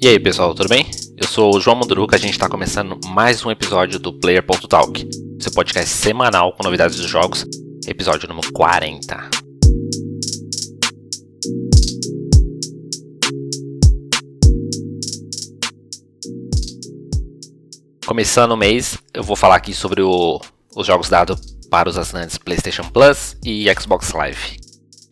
E aí pessoal, tudo bem? Eu sou o João Munduruca, a gente está começando mais um episódio do Player.talk, seu podcast semanal com novidades dos jogos, episódio número 40. Começando o mês, eu vou falar aqui sobre o, os jogos dados para os assinantes PlayStation Plus e Xbox Live.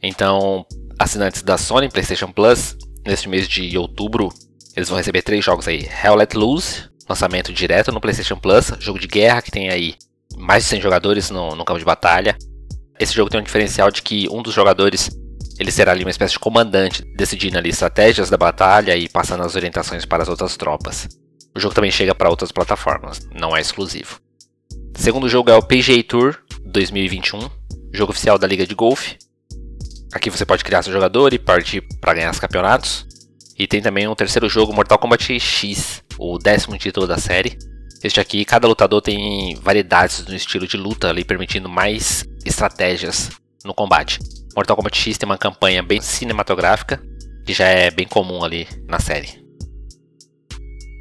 Então, assinantes da Sony PlayStation Plus, neste mês de outubro, eles vão receber três jogos aí: Hell Let Loose, lançamento direto no PlayStation Plus, jogo de guerra que tem aí mais de 100 jogadores no, no campo de batalha. Esse jogo tem um diferencial de que um dos jogadores ele será ali uma espécie de comandante, decidindo ali estratégias da batalha e passando as orientações para as outras tropas. O jogo também chega para outras plataformas, não é exclusivo. O segundo jogo é o PGA Tour 2021, jogo oficial da Liga de Golfe. Aqui você pode criar seu jogador e partir para ganhar os campeonatos. E tem também um terceiro jogo, Mortal Kombat X, o décimo título da série. Este aqui, cada lutador tem variedades no estilo de luta ali, permitindo mais estratégias no combate. Mortal Kombat X tem uma campanha bem cinematográfica, que já é bem comum ali na série.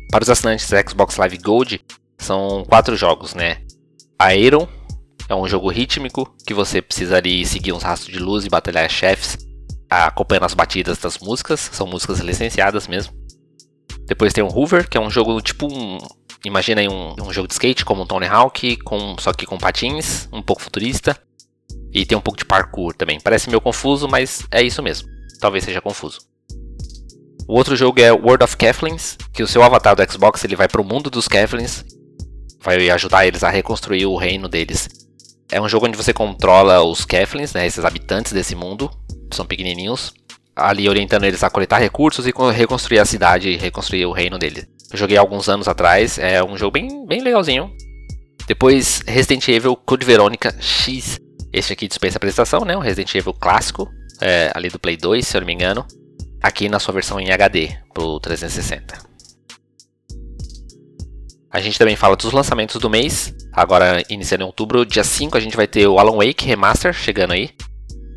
Para os assinantes da Xbox Live Gold, são quatro jogos, né? Aeron é um jogo rítmico que você precisaria seguir uns rastros de luz e batalhar chefes acompanhando as batidas das músicas, são músicas licenciadas mesmo. Depois tem o Hoover, que é um jogo tipo um. Imagina aí um, um jogo de skate como um Tony Hawk, com, só que com patins, um pouco futurista. E tem um pouco de parkour também. Parece meio confuso, mas é isso mesmo. Talvez seja confuso. O outro jogo é World of Keflins, que o seu avatar do Xbox ele vai para o mundo dos Keflins, vai ajudar eles a reconstruir o reino deles. É um jogo onde você controla os Keflins, né, esses habitantes desse mundo, são pequenininhos, ali orientando eles a coletar recursos e reconstruir a cidade e reconstruir o reino dele. Eu joguei alguns anos atrás, é um jogo bem, bem legalzinho. Depois Resident Evil Code Veronica X. Este aqui dispensa apresentação, né? Um Resident Evil clássico, é, ali do Play 2, se eu não me engano. Aqui na sua versão em HD, pro 360. A gente também fala dos lançamentos do mês. Agora, iniciando em outubro, dia 5, a gente vai ter o Alan Wake Remaster chegando aí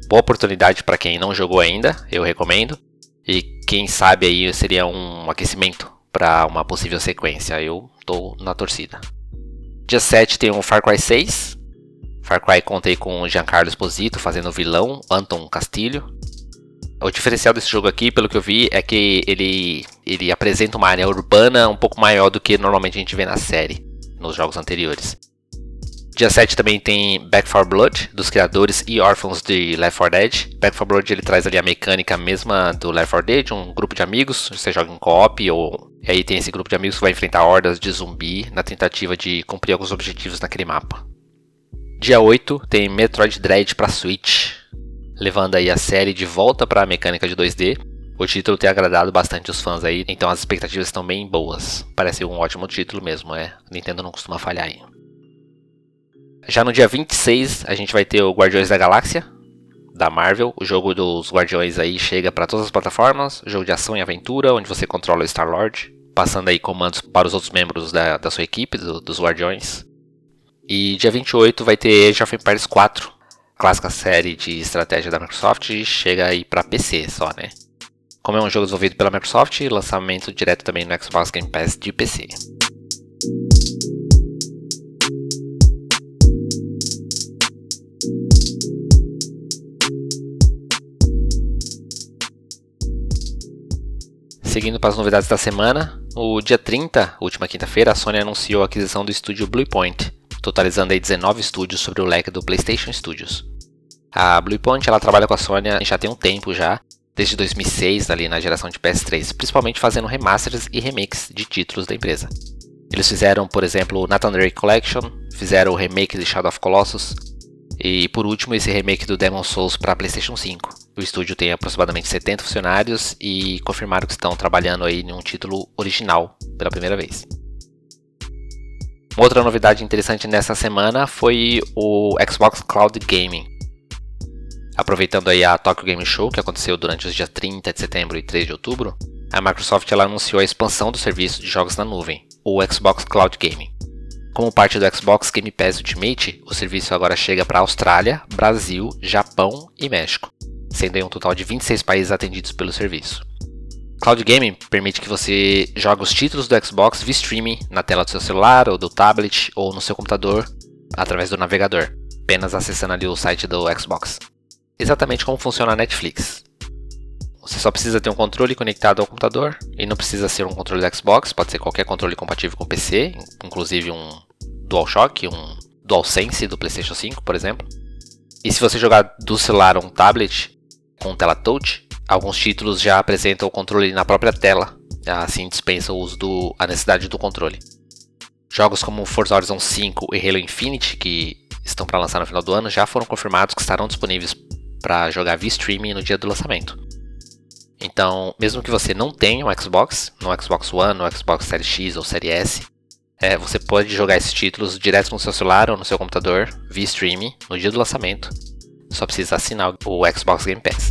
boa oportunidade para quem não jogou ainda, eu recomendo. E quem sabe aí seria um aquecimento para uma possível sequência. Eu tô na torcida. Dia 7 tem o Far Cry 6. Far Cry contei com o Giancarlo Esposito fazendo o vilão, Anton Castilho. O diferencial desse jogo aqui, pelo que eu vi, é que ele, ele apresenta uma área urbana um pouco maior do que normalmente a gente vê na série, nos jogos anteriores. Dia 7 também tem Back 4 Blood, dos criadores e órfãos de Left 4 Dead. Back 4 Blood ele traz ali a mecânica mesma do Left 4 Dead, um grupo de amigos, você joga em co-op ou e aí tem esse grupo de amigos que vai enfrentar hordas de zumbi na tentativa de cumprir alguns objetivos naquele mapa. Dia 8 tem Metroid Dread para Switch, levando aí a série de volta para a mecânica de 2D. O título tem agradado bastante os fãs aí, então as expectativas estão bem boas. Parece um ótimo título mesmo, é. Nintendo não costuma falhar aí. Já no dia 26 a gente vai ter o Guardiões da Galáxia da Marvel. O jogo dos Guardiões aí chega para todas as plataformas. Jogo de ação e aventura, onde você controla o Star-Lord, passando aí comandos para os outros membros da, da sua equipe, do, dos Guardiões. E dia 28 vai ter Age of Empires 4, clássica série de estratégia da Microsoft, chega aí para PC só, né? Como é um jogo desenvolvido pela Microsoft, lançamento direto também no Xbox Game Pass de PC. Seguindo para as novidades da semana, no dia 30, última quinta-feira, a Sony anunciou a aquisição do estúdio Bluepoint, totalizando aí 19 estúdios sobre o leque do PlayStation Studios. A Bluepoint ela trabalha com a Sony já tem um tempo já, desde 2006 ali na geração de PS3, principalmente fazendo remasters e remakes de títulos da empresa. Eles fizeram, por exemplo, o Nathan Drake Collection, fizeram o remake de Shadow of Colossus, e por último, esse remake do Demon Souls para PlayStation 5. O estúdio tem aproximadamente 70 funcionários e confirmaram que estão trabalhando aí em um título original pela primeira vez. Outra novidade interessante nessa semana foi o Xbox Cloud Gaming. Aproveitando aí a Tokyo Game Show que aconteceu durante os dias 30 de setembro e 3 de outubro, a Microsoft ela anunciou a expansão do serviço de jogos na nuvem, o Xbox Cloud Gaming. Como parte do Xbox Game Pass Ultimate, o serviço agora chega para Austrália, Brasil, Japão e México, sendo em um total de 26 países atendidos pelo serviço. Cloud Gaming permite que você jogue os títulos do Xbox via streaming na tela do seu celular ou do tablet ou no seu computador através do navegador, apenas acessando ali o site do Xbox. Exatamente como funciona a Netflix. Você só precisa ter um controle conectado ao computador e não precisa ser um controle do Xbox, pode ser qualquer controle compatível com o PC, inclusive um DualShock, um DualSense do PlayStation 5, por exemplo. E se você jogar do celular ou um tablet com tela touch, alguns títulos já apresentam o controle na própria tela, assim dispensa o uso do, a necessidade do controle. Jogos como Forza Horizon 5 e Halo Infinite, que estão para lançar no final do ano, já foram confirmados que estarão disponíveis para jogar via streaming no dia do lançamento. Então, mesmo que você não tenha um Xbox, no Xbox One, no Xbox Series X ou Series S, é, você pode jogar esses títulos direto no seu celular ou no seu computador, via streaming, no dia do lançamento. Só precisa assinar o Xbox Game Pass.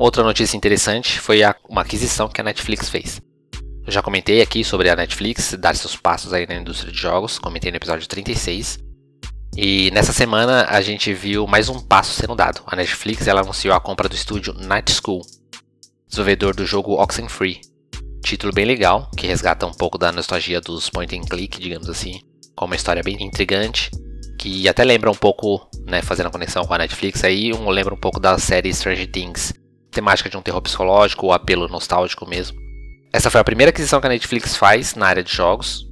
Outra notícia interessante foi a, uma aquisição que a Netflix fez. Eu já comentei aqui sobre a Netflix dar seus passos aí na indústria de jogos, comentei no episódio 36. E nessa semana a gente viu mais um passo sendo dado. A Netflix ela anunciou a compra do estúdio Night School, desenvolvedor do jogo Oxenfree. Título bem legal, que resgata um pouco da nostalgia dos point and click, digamos assim, com uma história bem intrigante, que até lembra um pouco, né, fazendo a conexão com a Netflix aí, um lembra um pouco da série Stranger Things, temática de um terror psicológico ou apelo nostálgico mesmo. Essa foi a primeira aquisição que a Netflix faz na área de jogos.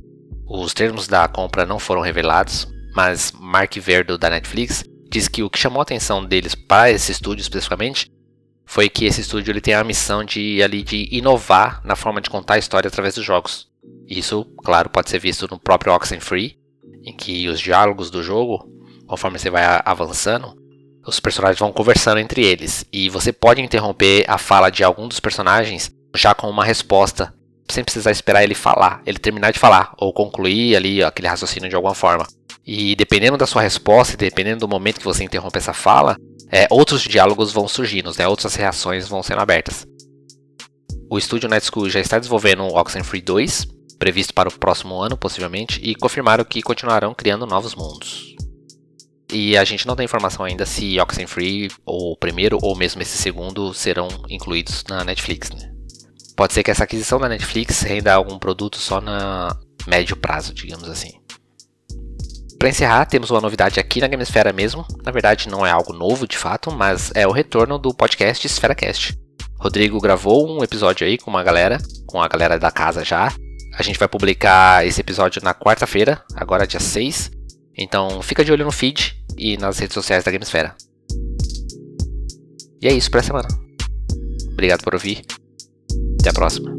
Os termos da compra não foram revelados, mas Mark Verdo da Netflix diz que o que chamou a atenção deles para esse estúdio especificamente foi que esse estúdio ele tem a missão de ali de inovar na forma de contar a história através dos jogos. Isso, claro, pode ser visto no próprio Oxenfree, em que os diálogos do jogo, conforme você vai avançando, os personagens vão conversando entre eles e você pode interromper a fala de algum dos personagens já com uma resposta, sem precisar esperar ele falar, ele terminar de falar ou concluir ali aquele raciocínio de alguma forma. E dependendo da sua resposta, dependendo do momento que você interrompe essa fala, é, outros diálogos vão surgindo, né? outras reações vão sendo abertas. O estúdio Night School já está desenvolvendo o Oxenfree 2, previsto para o próximo ano, possivelmente, e confirmaram que continuarão criando novos mundos. E a gente não tem informação ainda se Oxenfree, ou o primeiro, ou mesmo esse segundo, serão incluídos na Netflix. Né? Pode ser que essa aquisição da Netflix renda algum produto só na médio prazo, digamos assim. Para encerrar, temos uma novidade aqui na Gamesfera mesmo. Na verdade, não é algo novo de fato, mas é o retorno do podcast EsferaCast. Rodrigo gravou um episódio aí com uma galera, com a galera da casa já. A gente vai publicar esse episódio na quarta-feira, agora dia 6. Então fica de olho no feed e nas redes sociais da Gamesfera. E é isso para a semana. Obrigado por ouvir. Até a próxima.